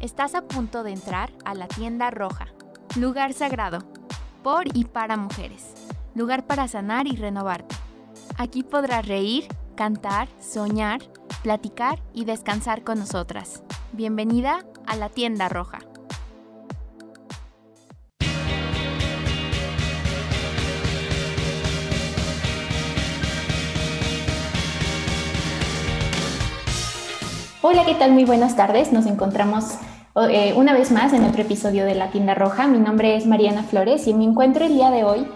Estás a punto de entrar a la tienda roja, lugar sagrado, por y para mujeres, lugar para sanar y renovarte. Aquí podrás reír, cantar, soñar, platicar y descansar con nosotras. Bienvenida a la tienda roja. Hola, ¿qué tal? Muy buenas tardes. Nos encontramos eh, una vez más en otro episodio de La Tienda Roja. Mi nombre es Mariana Flores y me encuentro el día de hoy,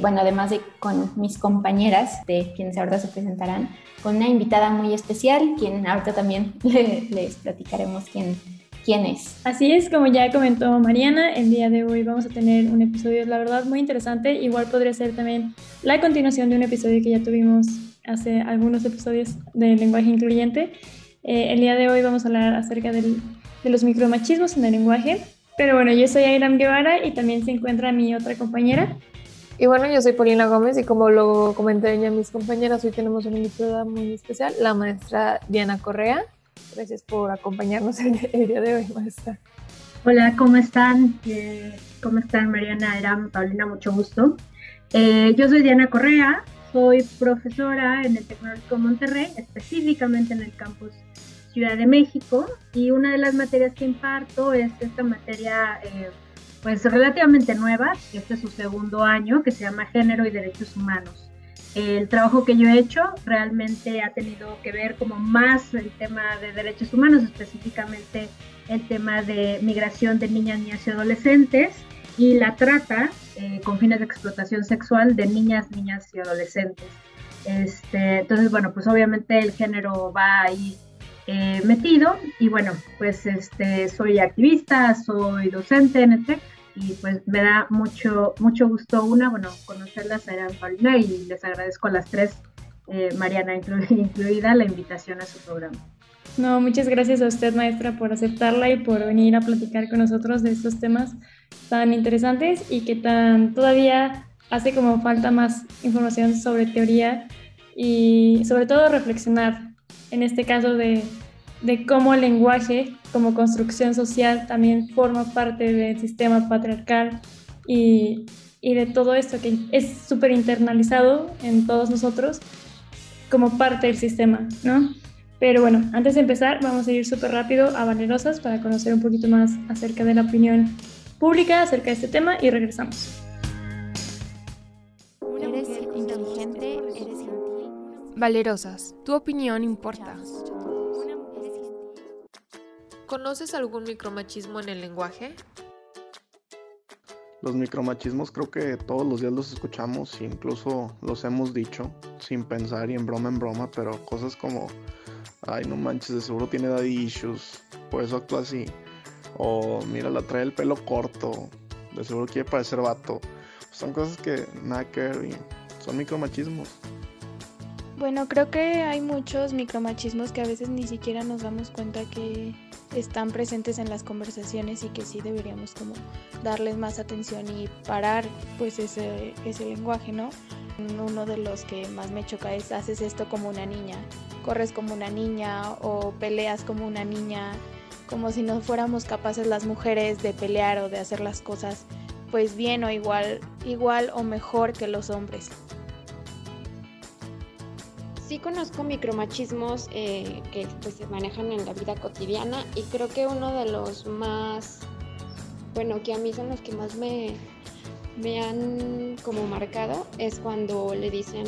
bueno, además de con mis compañeras, de quienes ahora se presentarán, con una invitada muy especial, quien ahorita también les platicaremos quién, quién es. Así es, como ya comentó Mariana, el día de hoy vamos a tener un episodio, la verdad, muy interesante. Igual podría ser también la continuación de un episodio que ya tuvimos hace algunos episodios de lenguaje incluyente. Eh, el día de hoy vamos a hablar acerca del, de los micromachismos en el lenguaje. Pero bueno, yo soy Airam Guevara y también se encuentra mi otra compañera. Y bueno, yo soy Paulina Gómez y como lo comenté ya mis compañeras, hoy tenemos una invitada muy especial, la maestra Diana Correa. Gracias por acompañarnos el, día de hoy, maestra. Hola, ¿cómo están? Eh, ¿Cómo están, Mariana, Airam, Paulina? Mucho gusto. Eh, yo soy Diana Correa, soy profesora en el Tecnológico Monterrey, específicamente en el campus Ciudad de México y una de las materias que imparto es esta materia eh, pues relativamente nueva, este es su segundo año, que se llama Género y Derechos Humanos. El trabajo que yo he hecho realmente ha tenido que ver como más el tema de derechos humanos, específicamente el tema de migración de niñas, niñas y adolescentes y la trata eh, con fines de explotación sexual de niñas, niñas y adolescentes. Este, entonces, bueno, pues obviamente el género va ahí eh, metido y bueno, pues este, soy activista, soy docente en el y pues me da mucho, mucho gusto una, bueno, conocerlas a Paulina y les agradezco a las tres, eh, Mariana incluida, la invitación a su programa. No, muchas gracias a usted, maestra, por aceptarla y por venir a platicar con nosotros de estos temas tan interesantes y que tan todavía hace como falta más información sobre teoría y sobre todo reflexionar en este caso de, de cómo el lenguaje como construcción social también forma parte del sistema patriarcal y, y de todo esto que es súper internalizado en todos nosotros como parte del sistema, ¿no? Pero bueno, antes de empezar, vamos a ir súper rápido a Valerosas para conocer un poquito más acerca de la opinión pública acerca de este tema y regresamos. Eres inteligente, eres gentil. Valerosas, tu opinión importa. ¿Conoces algún micromachismo en el lenguaje? Los micromachismos creo que todos los días los escuchamos, incluso los hemos dicho sin pensar y en broma en broma, pero cosas como, ay no manches, de seguro tiene daddy issues, por eso actúa así. O mira, la trae el pelo corto, de seguro quiere parecer vato. Son cosas que nada que ver y son micromachismos. Bueno, creo que hay muchos micromachismos que a veces ni siquiera nos damos cuenta que están presentes en las conversaciones y que sí deberíamos como darles más atención y parar pues ese, ese lenguaje, ¿no? Uno de los que más me choca es haces esto como una niña, corres como una niña o peleas como una niña, como si no fuéramos capaces las mujeres de pelear o de hacer las cosas pues bien o igual, igual o mejor que los hombres. Sí conozco micromachismos eh, que pues, se manejan en la vida cotidiana y creo que uno de los más, bueno, que a mí son los que más me, me han como marcado es cuando le dicen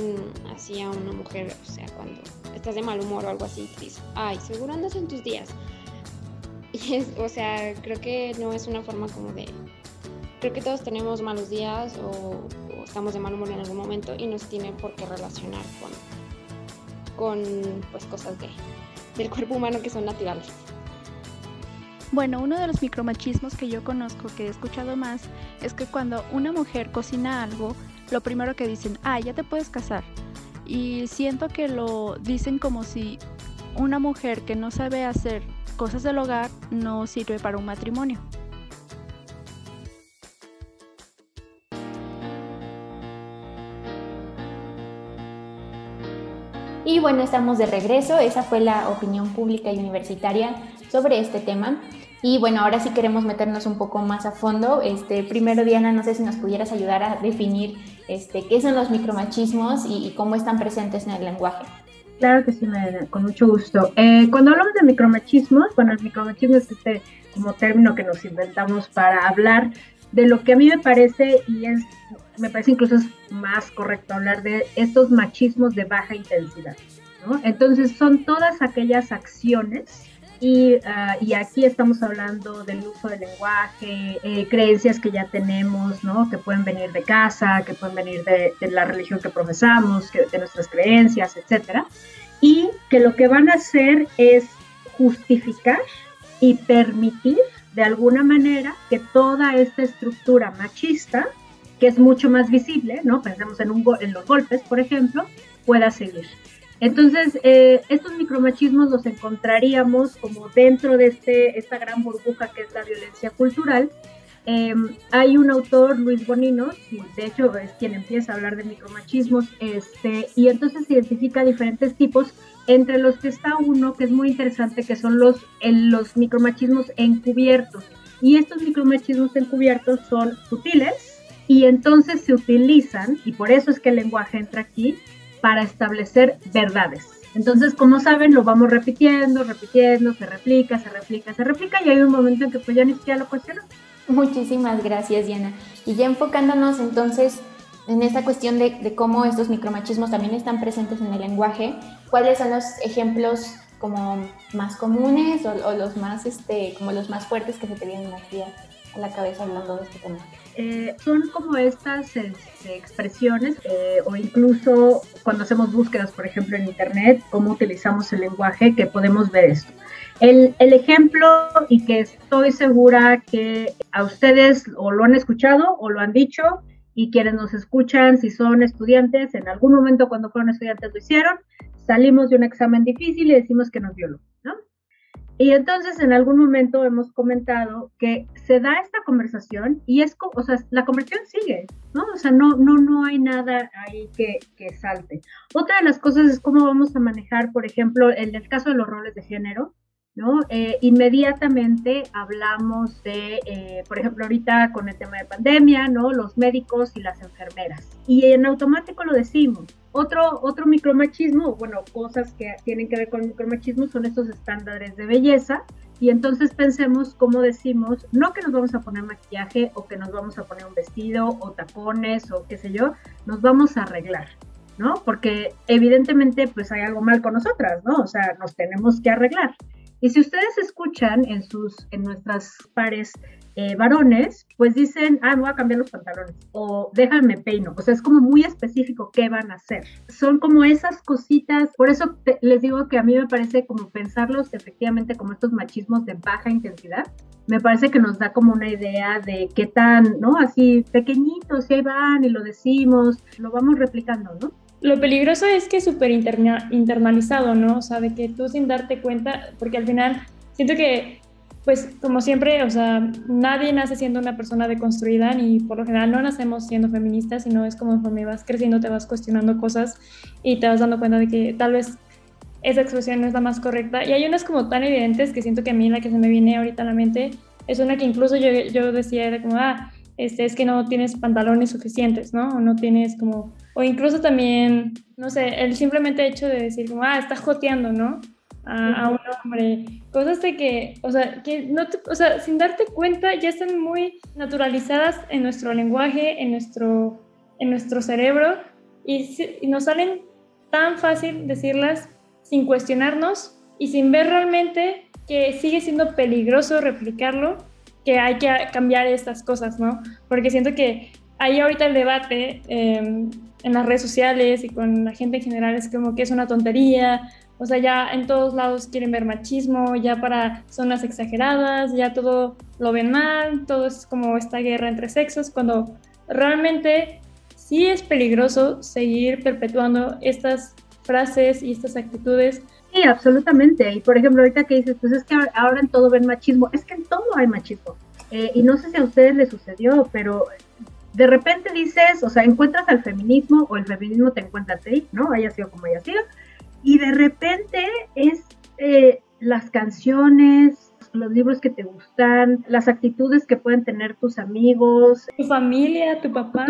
así a una mujer, o sea, cuando estás de mal humor o algo así, te dice, ay, seguro andas en tus días. Es, o sea, creo que no es una forma como de creo que todos tenemos malos días o, estamos de mal humor en algún momento y nos tiene por qué relacionar con, con pues, cosas de, del cuerpo humano que son naturales. Bueno, uno de los micromachismos que yo conozco, que he escuchado más, es que cuando una mujer cocina algo, lo primero que dicen, ah, ya te puedes casar. Y siento que lo dicen como si una mujer que no sabe hacer cosas del hogar no sirve para un matrimonio. Y bueno, estamos de regreso. Esa fue la opinión pública y universitaria sobre este tema. Y bueno, ahora sí queremos meternos un poco más a fondo. Este, primero, Diana, no sé si nos pudieras ayudar a definir este, qué son los micromachismos y, cómo están presentes en el lenguaje. Claro que sí, con mucho gusto. Eh, cuando hablamos de micromachismos, bueno, el micromachismo es este como término que nos inventamos para hablar de lo que a mí me parece y es, me parece incluso más correcto hablar de estos machismos de baja intensidad. ¿no? Entonces son todas aquellas acciones y, ah, y, aquí estamos hablando del uso del lenguaje, eh, creencias que ya tenemos, ¿no? que pueden venir de casa, que pueden venir de, la religión que profesamos, que, de nuestras creencias, etcétera, y que lo que van a hacer es justificar y permitir de alguna manera que toda esta estructura machista, que es mucho más visible, ¿no? pensemos en, un en los golpes, por ejemplo, pueda seguir. Entonces, eh, estos micromachismos los encontraríamos como dentro de este, esta gran burbuja que es la violencia cultural. Em, hay un autor, Luis Bonino, de hecho es quien empieza a hablar de micromachismos, este, y entonces identifica diferentes tipos, entre los que está uno que es muy interesante, que son los, los micromachismos encubiertos. Y estos micromachismos encubiertos son sutiles y entonces se utilizan, y por eso es que el lenguaje entra aquí, para establecer verdades. Entonces, como saben, lo vamos repitiendo, repitiendo, se replica, se replica, se replica y hay un momento en que pues ya ni siquiera lo cuestionamos. Muchísimas gracias, Diana. Y ya enfocándonos entonces en esta cuestión de, cómo estos micromachismos también están presentes en el lenguaje, ¿cuáles son los ejemplos como más comunes o, los más, este, como los más fuertes que se te vienen aquí a la cabeza hablando de este tema? Eh, son como estas este, expresiones eh, o incluso cuando hacemos búsquedas, por ejemplo, en Internet, cómo utilizamos el lenguaje, que podemos ver esto. El, el, ejemplo, y que estoy segura que a ustedes o lo han escuchado o lo han dicho, y quienes nos escuchan, si son estudiantes, en algún momento cuando fueron estudiantes lo hicieron, salimos de un examen difícil y decimos que nos violó, ¿no? Y entonces en algún momento hemos comentado que se da esta conversación y es, o sea, la conversación sigue, ¿no? O sea, no, no, no hay nada ahí que, que salte. Otra de las cosas es cómo vamos a manejar, por ejemplo, en el caso de los roles de género, ¿no? Eh, inmediatamente hablamos de, eh, por ejemplo, ahorita con el tema de pandemia, ¿no? Los médicos y las enfermeras. Y en automático lo decimos. Otro, otro micromachismo, bueno, cosas que tienen que ver con el micromachismo son estos estándares de belleza. Y entonces pensemos cómo decimos, no que nos vamos a poner maquillaje o que nos vamos a poner un vestido o tapones o qué sé yo, nos vamos a arreglar. ¿no? Porque evidentemente pues hay algo mal con nosotras, ¿no? O sea, nos tenemos que arreglar. Y si ustedes escuchan en, sus, en nuestras pares eh, varones, pues dicen, ah, me voy a cambiar los pantalones o déjame peino. O sea, es como muy específico qué van a hacer. Son como esas cositas, por eso les digo que a mí me parece como pensarlos efectivamente como estos machismos de baja intensidad. Me parece que nos da como una idea de qué tan, ¿no? Así pequeñitos, y ahí van y lo decimos, lo vamos replicando, ¿no? Lo peligroso es que es súper internalizado, ¿no? O sea, de que tú sin darte cuenta, porque al final siento que, pues como siempre, o sea, nadie nace siendo una persona deconstruida, ni por lo general no nacemos siendo feministas, sino es como conforme vas creciendo te vas cuestionando cosas y te vas dando cuenta de que tal vez esa expresión no es la más correcta. Y hay unas como tan evidentes que siento que a mí la que se me viene ahorita a la mente es una que incluso yo, yo decía, como, ah, este, es que no tienes pantalones suficientes, ¿no? O no tienes como o incluso también, no sé, el simplemente hecho de decir como, ah, estás joteando, ¿no? A, un hombre. Cosas de que, o sea, que no o sea, sin darte cuenta ya están muy naturalizadas en nuestro lenguaje, en nuestro, en nuestro cerebro y, y nos salen tan fácil decirlas sin cuestionarnos y sin ver realmente que sigue siendo peligroso replicarlo, que hay que cambiar estas cosas, ¿no? Porque siento que ahí ahorita el debate eh, en las redes sociales y con la gente en general es como que es una tontería, o sea, ya en todos lados quieren ver machismo, ya para zonas exageradas, ya todo lo ven mal, todo es como esta guerra entre sexos, cuando realmente sí es peligroso seguir perpetuando estas frases y estas actitudes. Sí, absolutamente. Y por ejemplo, ahorita que dices, pues es que ahora en todo ven machismo, es que en todo hay machismo. Eh, y no sé si a ustedes les sucedió, pero de repente dices, o sea, encuentras al feminismo o el feminismo te encuentra a ti, ¿no? Haya sido como haya sido. Y de repente es eh, las canciones, los libros que te gustan, las actitudes que pueden tener tus amigos. Tu familia, tu papá.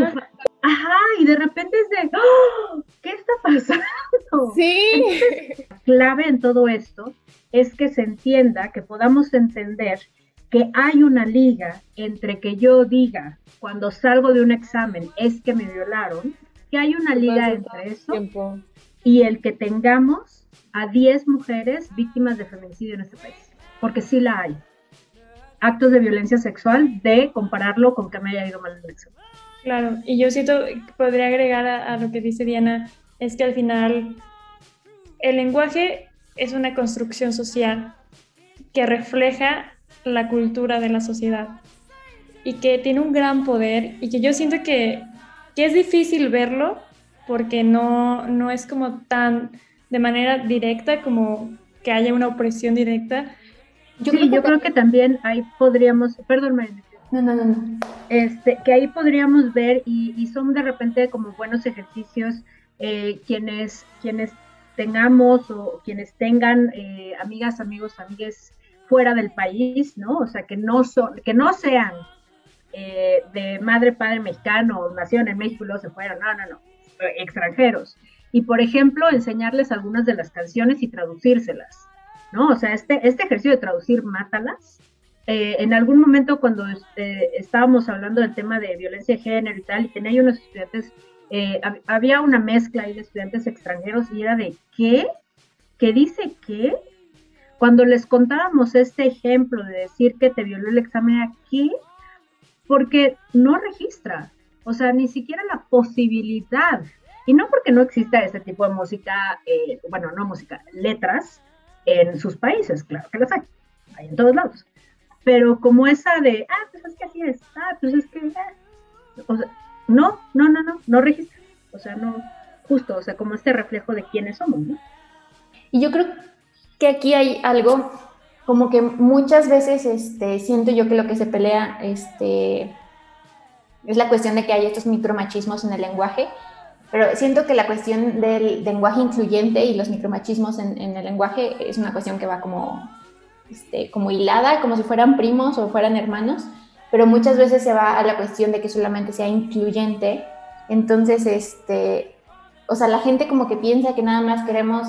Ajá, y de repente es de, ¡Oh! ¿qué está pasando? Sí. clave en todo esto es que se entienda, que podamos entender que hay una liga entre que yo diga cuando salgo de un examen es que me violaron, que hay una liga entre eso y el que tengamos a 10 mujeres víctimas de feminicidio en este país, porque sí la hay. Actos de violencia sexual de compararlo con que me haya ido mal en el examen. Claro, y yo siento, podría agregar a lo que dice Diana, es que al final el lenguaje es una construcción social que refleja la cultura de la sociedad y que tiene un gran poder y que yo siento que, es difícil verlo porque no, no es como tan de manera directa como que haya una opresión directa. Yo, creo, yo que creo que también ahí podríamos, perdón, no, no, no, no. Este, que ahí podríamos ver y, y son de repente como buenos ejercicios eh, quienes, quienes tengamos o quienes tengan eh, amigas, amigos, amigues fuera del país, ¿no? O sea, que no, son, que no sean eh, de madre, padre mexicano, nacieron en México y luego se fueron, no, no, no, extranjeros. Y, por ejemplo, enseñarles algunas de las canciones y traducírselas, ¿no? O sea, este, este ejercicio de traducir Mátalas, eh, en algún momento cuando este, estábamos hablando del tema de violencia de género y tal, y tenía unos estudiantes eh, había una mezcla ahí de estudiantes extranjeros y era de ¿qué? ¿Qué dice qué? Cuando les contábamos este ejemplo de decir que te violó el examen aquí, porque no registra, o sea, ni siquiera la posibilidad, y no porque no exista ese tipo de música, eh, bueno, no música, letras en sus países, claro que las hay, hay en todos lados, pero como esa de, ah, pues es que así es, ah, pues es que, ah", o sea, no, no, no, no, no registra. O sea, no, justo, o sea, como este reflejo de quiénes somos, ¿no? Y yo creo que aquí hay algo, como que muchas veces este, siento yo que lo que se pelea este, es la cuestión de que hay estos micromachismos en el lenguaje, pero siento que la cuestión del lenguaje incluyente y los micromachismos en, en el lenguaje es una cuestión que va como, este, como hilada, como si fueran primos o fueran hermanos pero muchas veces se va a la cuestión de que solamente sea incluyente. Entonces, este, o sea, la gente como que piensa que nada más queremos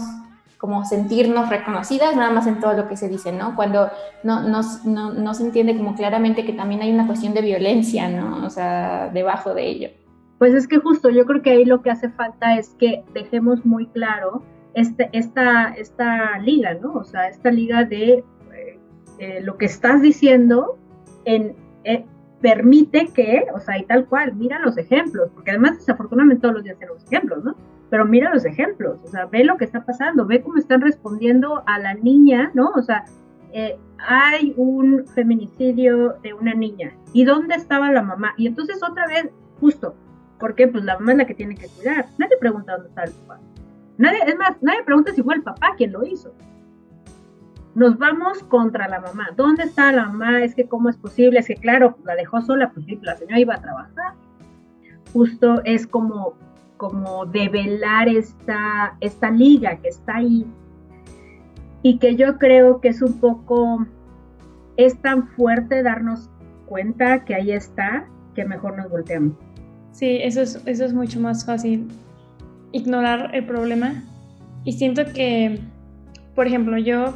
como sentirnos reconocidas, nada más en todo lo que se dice, ¿no? Cuando no, no, no, no se entiende como claramente que también hay una cuestión de violencia, ¿no? O sea, debajo de ello. Pues es que justo yo creo que ahí lo que hace falta es que dejemos muy claro este, esta, esta liga, ¿no? O sea, esta liga de eh, eh, lo que estás diciendo en, eh, permite que, o sea, y tal cual, mira los ejemplos, porque además desafortunadamente todos los días tenemos ejemplos, ¿no? Pero mira los ejemplos, o sea, ve lo que está pasando, ve cómo están respondiendo a la niña, ¿no? O sea, eh, hay un feminicidio de una niña, ¿y dónde estaba la mamá? Y entonces otra vez, justo, porque pues la mamá es la que tiene que cuidar, nadie pregunta dónde está el papá. Nadie, es más, nadie pregunta si fue el papá quien lo hizo nos vamos contra la mamá. ¿Dónde está la mamá? Es que cómo es posible, es que claro, la dejó sola, pues la señora iba a trabajar. Justo es como, como develar esta, esta liga que está ahí y que yo creo que es un poco, es tan fuerte darnos cuenta que ahí está, que mejor nos volteamos. Sí, eso es, eso es mucho más fácil, ignorar el problema. Y siento que, por ejemplo, yo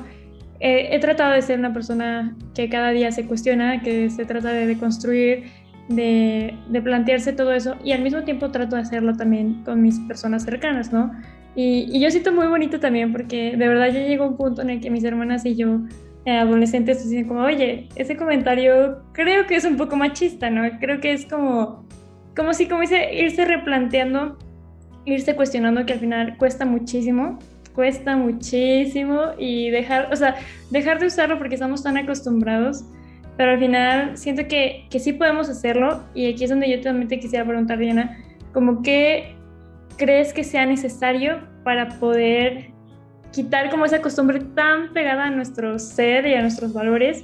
he tratado de ser una persona que cada día se cuestiona, que se trata de deconstruir, de, plantearse todo eso y al mismo tiempo trato de hacerlo también con mis personas cercanas, ¿no? Y, y yo siento muy bonito también porque de verdad ya llegó un punto en el que mis hermanas y yo, eh, adolescentes, dicen como, oye, ese comentario creo que es un poco machista, ¿no? Creo que es como, como si, como dice, irse replanteando, irse cuestionando que al final cuesta muchísimo cuesta muchísimo y dejar, o sea, dejar de usarlo porque estamos tan acostumbrados, pero al final siento que, que sí podemos hacerlo y aquí es donde yo también te quisiera preguntar, Diana, como qué crees que sea necesario para poder quitar como esa costumbre tan pegada a nuestro ser y a nuestros valores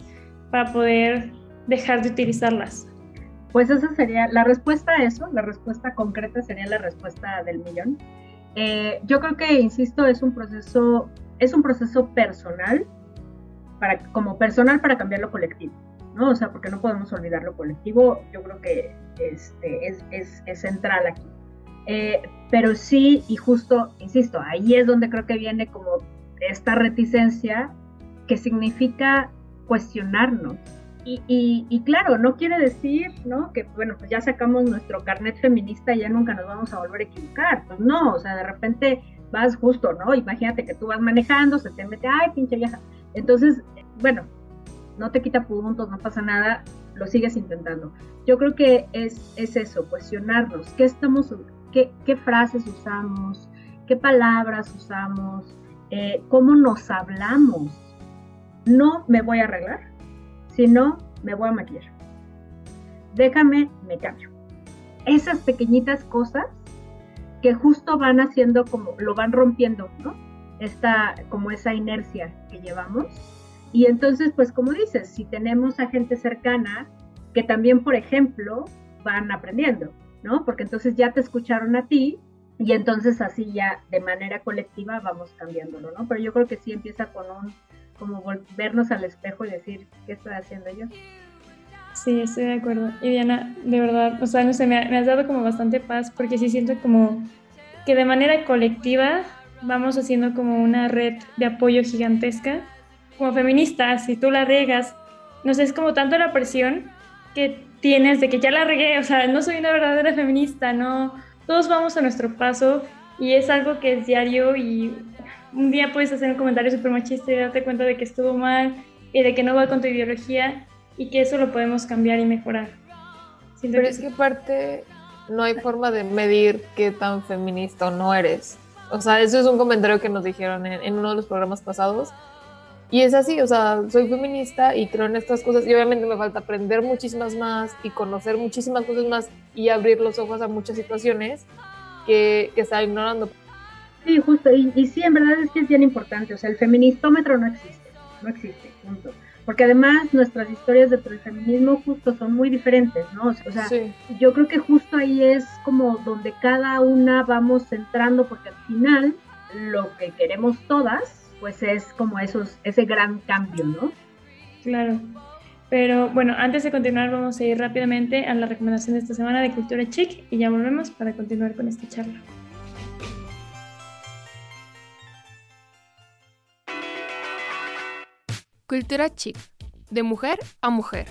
para poder dejar de utilizarlas? Pues esa sería la respuesta a eso, la respuesta concreta sería la respuesta del millón. Eh, yo creo que, insisto, es un proceso, es un proceso personal para, como personal para cambiar lo colectivo, ¿no? O sea, porque no podemos olvidar lo colectivo, yo creo que este, es, es, es central aquí. Eh, pero sí, y justo, insisto, ahí es donde creo que viene como esta reticencia que significa cuestionarnos. Y, y, y, claro, no quiere decir, ¿no? Que, bueno, pues ya sacamos nuestro carnet feminista y ya nunca nos vamos a volver a equivocar. Pues no, o sea, de repente vas justo, ¿no? Imagínate que tú vas manejando, se te mete, ay, pinche vieja. Entonces, bueno, no te quita puntos, no pasa nada, lo sigues intentando. Yo creo que es, es eso, cuestionarnos, ¿qué estamos, qué, qué frases usamos, qué palabras usamos, eh, cómo nos hablamos. No me voy a arreglar, sino me voy a maquillar. Déjame, me cambio. Esas pequeñitas cosas que justo van haciendo como, lo van rompiendo, ¿no? Esta, como esa inercia que llevamos. Y entonces, pues como dices, si tenemos a gente cercana que también, por ejemplo, van aprendiendo, ¿no? Porque entonces ya te escucharon a ti y entonces así ya de manera colectiva vamos cambiándolo, ¿no? Pero yo creo que sí empieza con un, como vernos al espejo y decir, ¿qué estoy haciendo yo? Sí, estoy de acuerdo. Y Diana, de verdad, o sea, no sé, me, me has dado como bastante paz porque sí siento como que de manera colectiva vamos haciendo como una red de apoyo gigantesca. Como feministas, si tú la regas, no sé, es como tanto la presión que tienes de que ya la regué, o sea, no soy una verdadera feminista, no, todos vamos a nuestro paso y es algo que es diario y un día puedes hacer un comentario súper machista y darte cuenta de que estuvo mal y de que no va con tu ideología y que eso lo podemos cambiar y mejorar. Siento Pero que es que aparte no hay forma de medir qué tan feminista o no eres. O sea, eso es un comentario que nos dijeron en, en, uno de los programas pasados. Y es así, o sea, soy feminista y creo en estas cosas y obviamente me falta aprender muchísimas más y conocer muchísimas cosas más y abrir los ojos a muchas situaciones que, que estaba ignorando. Sí, justo, y, y sí, en verdad es que es bien importante, o sea, el feministómetro no existe, no existe, punto porque además nuestras historias dentro del feminismo justo son muy diferentes, ¿no? O sea, sí. yo creo que justo ahí es como donde cada una vamos centrando, porque al final lo que queremos todas, pues es como esos, ese gran cambio, ¿no? Claro. Pero bueno, antes de continuar vamos a ir rápidamente a la recomendación de esta semana de Cultura Chic y ya volvemos para continuar con esta charla. Cultura chic, de mujer a mujer.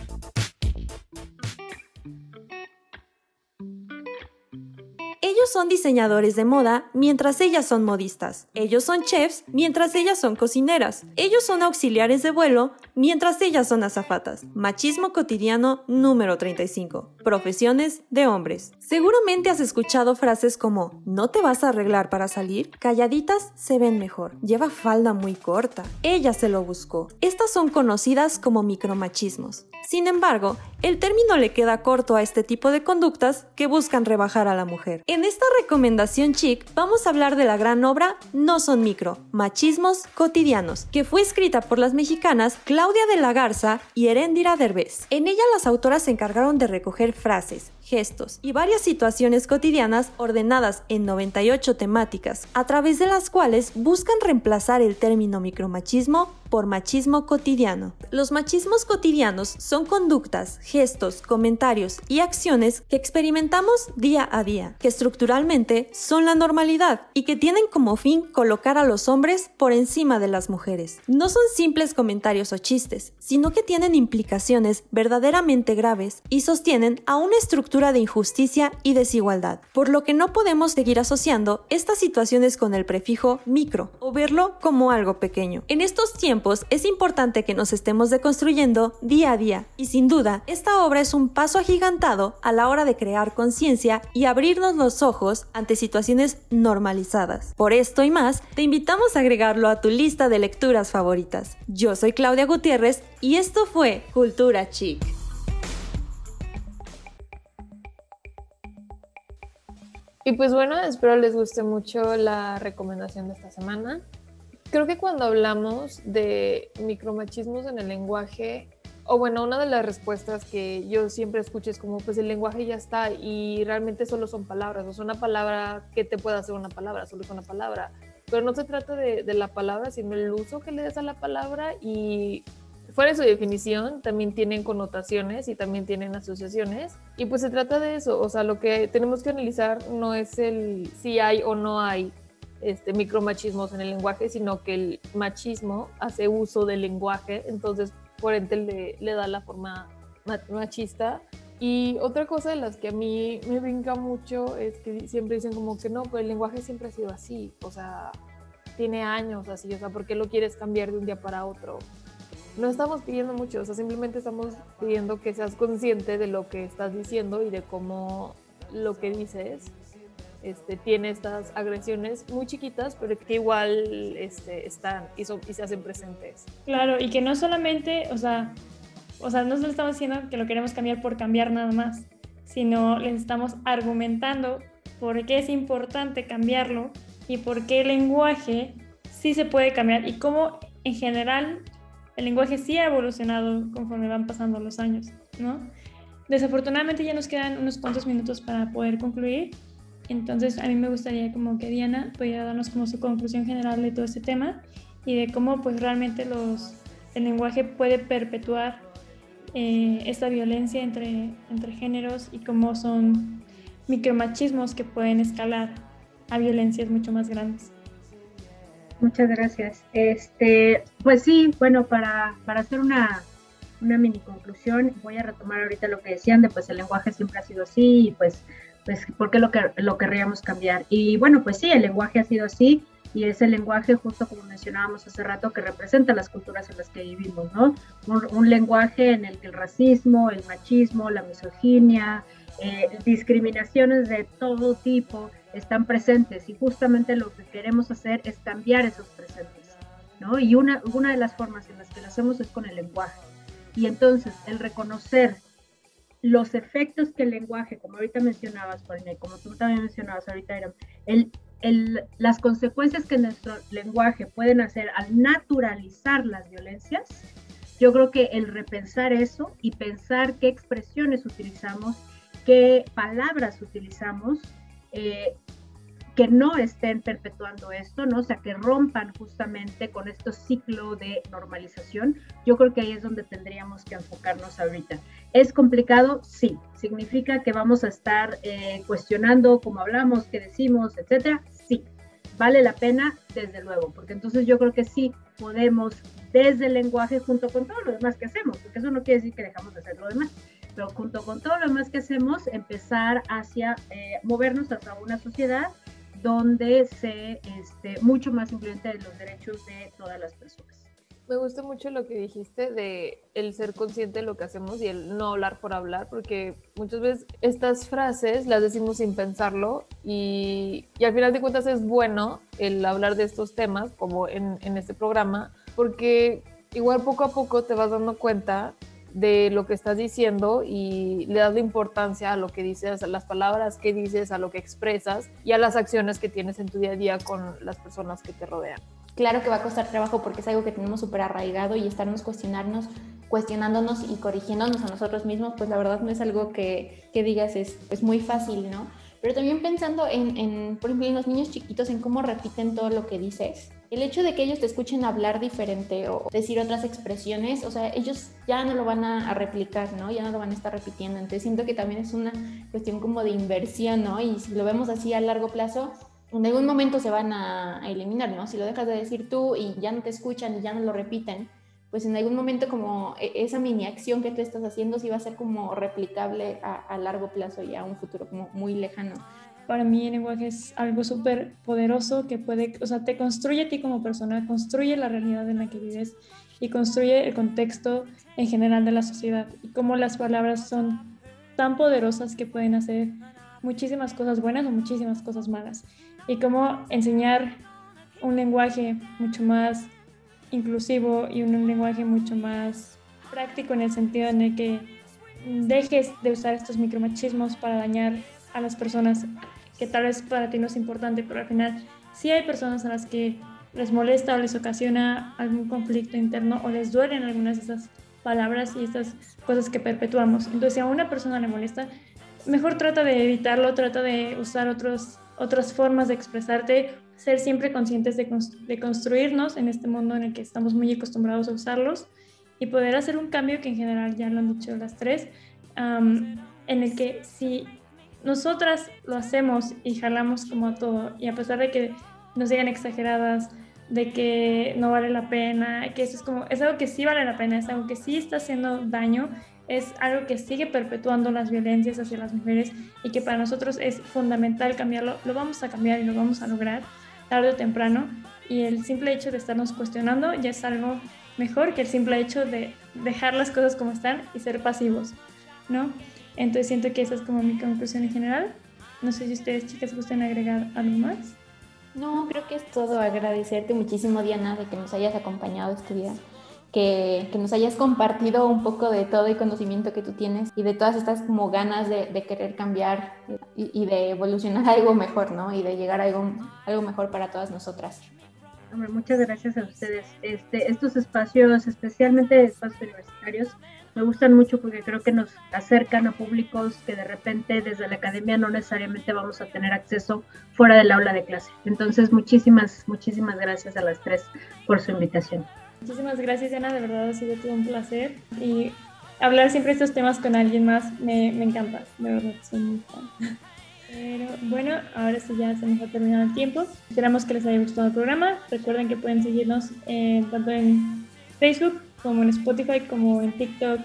Ellos son diseñadores de moda mientras ellas son modistas. Ellos son chefs mientras ellas son cocineras. Ellos son auxiliares de vuelo mientras ellas son azafatas. Machismo cotidiano número 35. Profesiones de hombres. Seguramente has escuchado frases como ¿no te vas a arreglar para salir? Calladitas se ven mejor. Lleva falda muy corta. Ella se lo buscó. Estas son conocidas como micromachismos. Sin embargo, el término le queda corto a este tipo de conductas que buscan rebajar a la mujer. En esta recomendación chic vamos a hablar de la gran obra No son micro, machismos cotidianos, que fue escrita por las mexicanas Claudia de la Garza y Heréndira Derbez. En ella las autoras se encargaron de recoger frases, gestos y varias situaciones cotidianas ordenadas en 98 temáticas, a través de las cuales buscan reemplazar el término micromachismo por machismo cotidiano. Los machismos cotidianos son conductas, gestos, comentarios y acciones que experimentamos día a día, que estructuralmente son la normalidad y que tienen como fin colocar a los hombres por encima de las mujeres. No son simples comentarios o chistes, sino que tienen implicaciones verdaderamente graves y sostienen a una estructura de injusticia y desigualdad, por lo que no podemos seguir asociando estas situaciones con el prefijo micro o verlo como algo pequeño. En estos tiempos es importante que nos estemos deconstruyendo día a día y sin duda esta obra es un paso agigantado a la hora de crear conciencia y abrirnos los ojos ante situaciones normalizadas. Por esto y más, te invitamos a agregarlo a tu lista de lecturas favoritas. Yo soy Claudia Gutiérrez y esto fue Cultura Chic. Y pues bueno, espero les guste mucho la recomendación de esta semana. Creo que cuando hablamos de micromachismos en el lenguaje, o bueno, una de las respuestas que yo siempre escucho es como, pues el lenguaje ya está y realmente solo son palabras, o sea, una palabra que te puede hacer una palabra, solo es una palabra. Pero no se trata de, de la palabra, sino el uso que le des a la palabra y fuera de su definición, también tienen connotaciones y también tienen asociaciones. Y pues se trata de eso, o sea, lo que tenemos que analizar no es el si hay o no hay este, micromachismos en el lenguaje, sino que el machismo hace uso del lenguaje, entonces por ende le, da la forma machista. Y otra cosa de las que a mí me brinca mucho es que siempre dicen como que no, pues el lenguaje siempre ha sido así, o sea, tiene años así, o sea, ¿por qué lo quieres cambiar de un día para otro? No estamos pidiendo mucho, o sea, simplemente estamos pidiendo que seas consciente de lo que estás diciendo y de cómo lo que dices este, tiene estas agresiones muy chiquitas, pero que igual este, están y, se hacen presentes. Claro, y que no solamente, o sea, o sea, no solo estamos diciendo que lo queremos cambiar por cambiar nada más, sino les estamos argumentando por qué es importante cambiarlo y por qué el lenguaje sí se puede cambiar y cómo en general el lenguaje sí ha evolucionado conforme van pasando los años, ¿no? Desafortunadamente ya nos quedan unos cuantos minutos para poder concluir, entonces a mí me gustaría como que Diana pudiera darnos como su conclusión general de todo este tema y de cómo pues realmente los, el lenguaje puede perpetuar eh, esta violencia entre, entre géneros y cómo son micromachismos que pueden escalar a violencias mucho más grandes. Muchas gracias. Este, pues sí, bueno, para, para hacer una, una, mini conclusión, voy a retomar ahorita lo que decían de pues el lenguaje siempre ha sido así y pues, pues ¿por qué lo, que, lo querríamos cambiar? Y bueno, pues sí, el lenguaje ha sido así y es el lenguaje, justo como mencionábamos hace rato, que representa las culturas en las que vivimos, ¿no? Un, un lenguaje en el que el racismo, el machismo, la misoginia, eh, discriminaciones de todo tipo están presentes y justamente lo que queremos hacer es cambiar esos presentes, ¿no? Y una, una de las formas en las que lo hacemos es con el lenguaje. Y entonces el reconocer los efectos que el lenguaje, como ahorita mencionabas, Paulina, y como tú también mencionabas ahorita, el, el, las consecuencias que nuestro lenguaje pueden hacer al naturalizar las violencias, yo creo que el repensar eso y pensar qué expresiones utilizamos qué palabras utilizamos eh, que no estén perpetuando esto, ¿no? O sea, que rompan justamente con este ciclo de normalización. Yo creo que ahí es donde tendríamos que enfocarnos ahorita. ¿Es complicado? Sí. ¿Significa que vamos a estar eh, cuestionando cómo hablamos, qué decimos, etcétera? Sí. ¿Vale la pena? Desde luego, porque entonces yo creo que sí podemos desde el lenguaje junto con todo lo demás que hacemos, porque eso no quiere decir que dejamos de hacer lo demás pero junto con todo lo demás que hacemos, empezar hacia eh, movernos hacia una sociedad donde se este, mucho más influyente de los derechos de todas las personas. Me gusta mucho lo que dijiste de el ser consciente de lo que hacemos y el no hablar por hablar, porque muchas veces estas frases las decimos sin pensarlo y, y al final de cuentas es bueno el hablar de estos temas, como en, en este programa, porque igual poco a poco te vas dando cuenta de lo que estás diciendo y le das la importancia a lo que dices, a las palabras que dices, a lo que expresas y a las acciones que tienes en tu día a día con las personas que te rodean. Claro que va a costar trabajo porque es algo que tenemos súper arraigado y estarnos cuestionarnos, cuestionándonos y corrigiéndonos a nosotros mismos, pues la verdad no es algo que, que digas es, es muy fácil, ¿no? Pero también pensando en, en, por ejemplo, en los niños chiquitos, en cómo repiten todo lo que dices, el hecho de que ellos te escuchen hablar diferente o decir otras expresiones, o sea, ellos ya no lo van a, replicar, ¿no? Ya no lo van a estar repitiendo. Entonces siento que también es una cuestión como de inversión, ¿no? Y si lo vemos así a largo plazo, en algún momento se van a, eliminar, ¿no? Si lo dejas de decir tú y ya no te escuchan y ya no lo repiten, pues en algún momento como e, esa mini acción que tú estás haciendo sí va a ser como replicable a, a largo plazo y a un futuro como muy lejano para mí el lenguaje es algo súper poderoso que puede, o sea, te construye a ti como persona, construye la realidad en la que vives y construye el contexto en general de la sociedad y cómo las palabras son tan poderosas que pueden hacer muchísimas cosas buenas o muchísimas cosas malas. Y cómo enseñar un lenguaje mucho más inclusivo y un lenguaje mucho más práctico en el sentido en el que dejes de usar estos micromachismos para dañar a las personas que tal vez para ti no es importante, pero al final sí hay personas a las que les molesta o les ocasiona algún conflicto interno o les duelen algunas de esas palabras y estas cosas que perpetuamos. Entonces, si a una persona le molesta, mejor trata de evitarlo, trata de usar otros, otras formas de expresarte, ser siempre conscientes de, de construirnos en este mundo en el que estamos muy acostumbrados a usarlos y poder hacer un cambio que en general ya lo han dicho las tres, en el que si nosotras lo hacemos y jalamos como a todo, y a pesar de que nos digan exageradas, de que no vale la pena, que eso es como, es algo que sí vale la pena, es algo que sí está haciendo daño, es algo que sigue perpetuando las violencias hacia las mujeres y que para nosotros es fundamental cambiarlo, lo vamos a cambiar y lo vamos a lograr tarde o temprano. Y el simple hecho de estarnos cuestionando ya es algo mejor que el simple hecho de dejar las cosas como están y ser pasivos, ¿no? Entonces siento que esa es como mi conclusión en general. No sé si ustedes, chicas, gusten agregar algo más. No, creo que es todo. Agradecerte muchísimo, Diana, de que nos hayas acompañado este día, que, que nos hayas compartido un poco de todo el conocimiento que tú tienes y de todas estas como ganas de, de querer cambiar y, y, de evolucionar algo mejor, ¿no? Y de llegar a algo, algo mejor para todas nosotras. Hombre, muchas gracias a ustedes. Este, estos espacios, especialmente espacios universitarios, me gustan mucho porque creo que nos acercan a públicos que de repente desde la academia no necesariamente vamos a tener acceso fuera del aula de clase. Entonces, muchísimas, muchísimas gracias a las tres por su invitación. Muchísimas gracias, Ana, de verdad ha sido todo un placer. Y hablar siempre estos temas con alguien más me, me encanta, de verdad, soy muy fan. Pero bueno, ahora sí ya se nos ha terminado el tiempo. Esperamos que les haya gustado el programa. Recuerden que pueden seguirnos eh, tanto en Facebook como en Spotify, como en TikTok.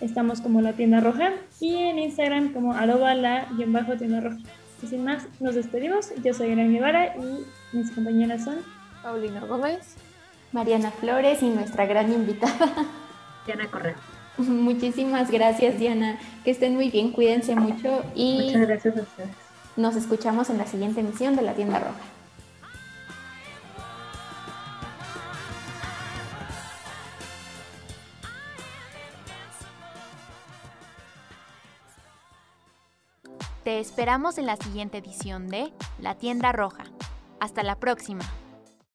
Estamos como La Tienda Roja y en Instagram como arroba la bajo tienda roja. Y sin más, nos despedimos. Yo soy Gran Guevara y mis compañeras son Paulina Gómez, Mariana Flores y nuestra gran invitada, Diana Correa. Muchísimas gracias, Diana. Que estén muy bien, cuídense mucho y Muchas gracias a ustedes. nos escuchamos en la siguiente emisión de La Tienda Roja. Te esperamos en la siguiente edición de La Tienda Roja. Hasta la próxima.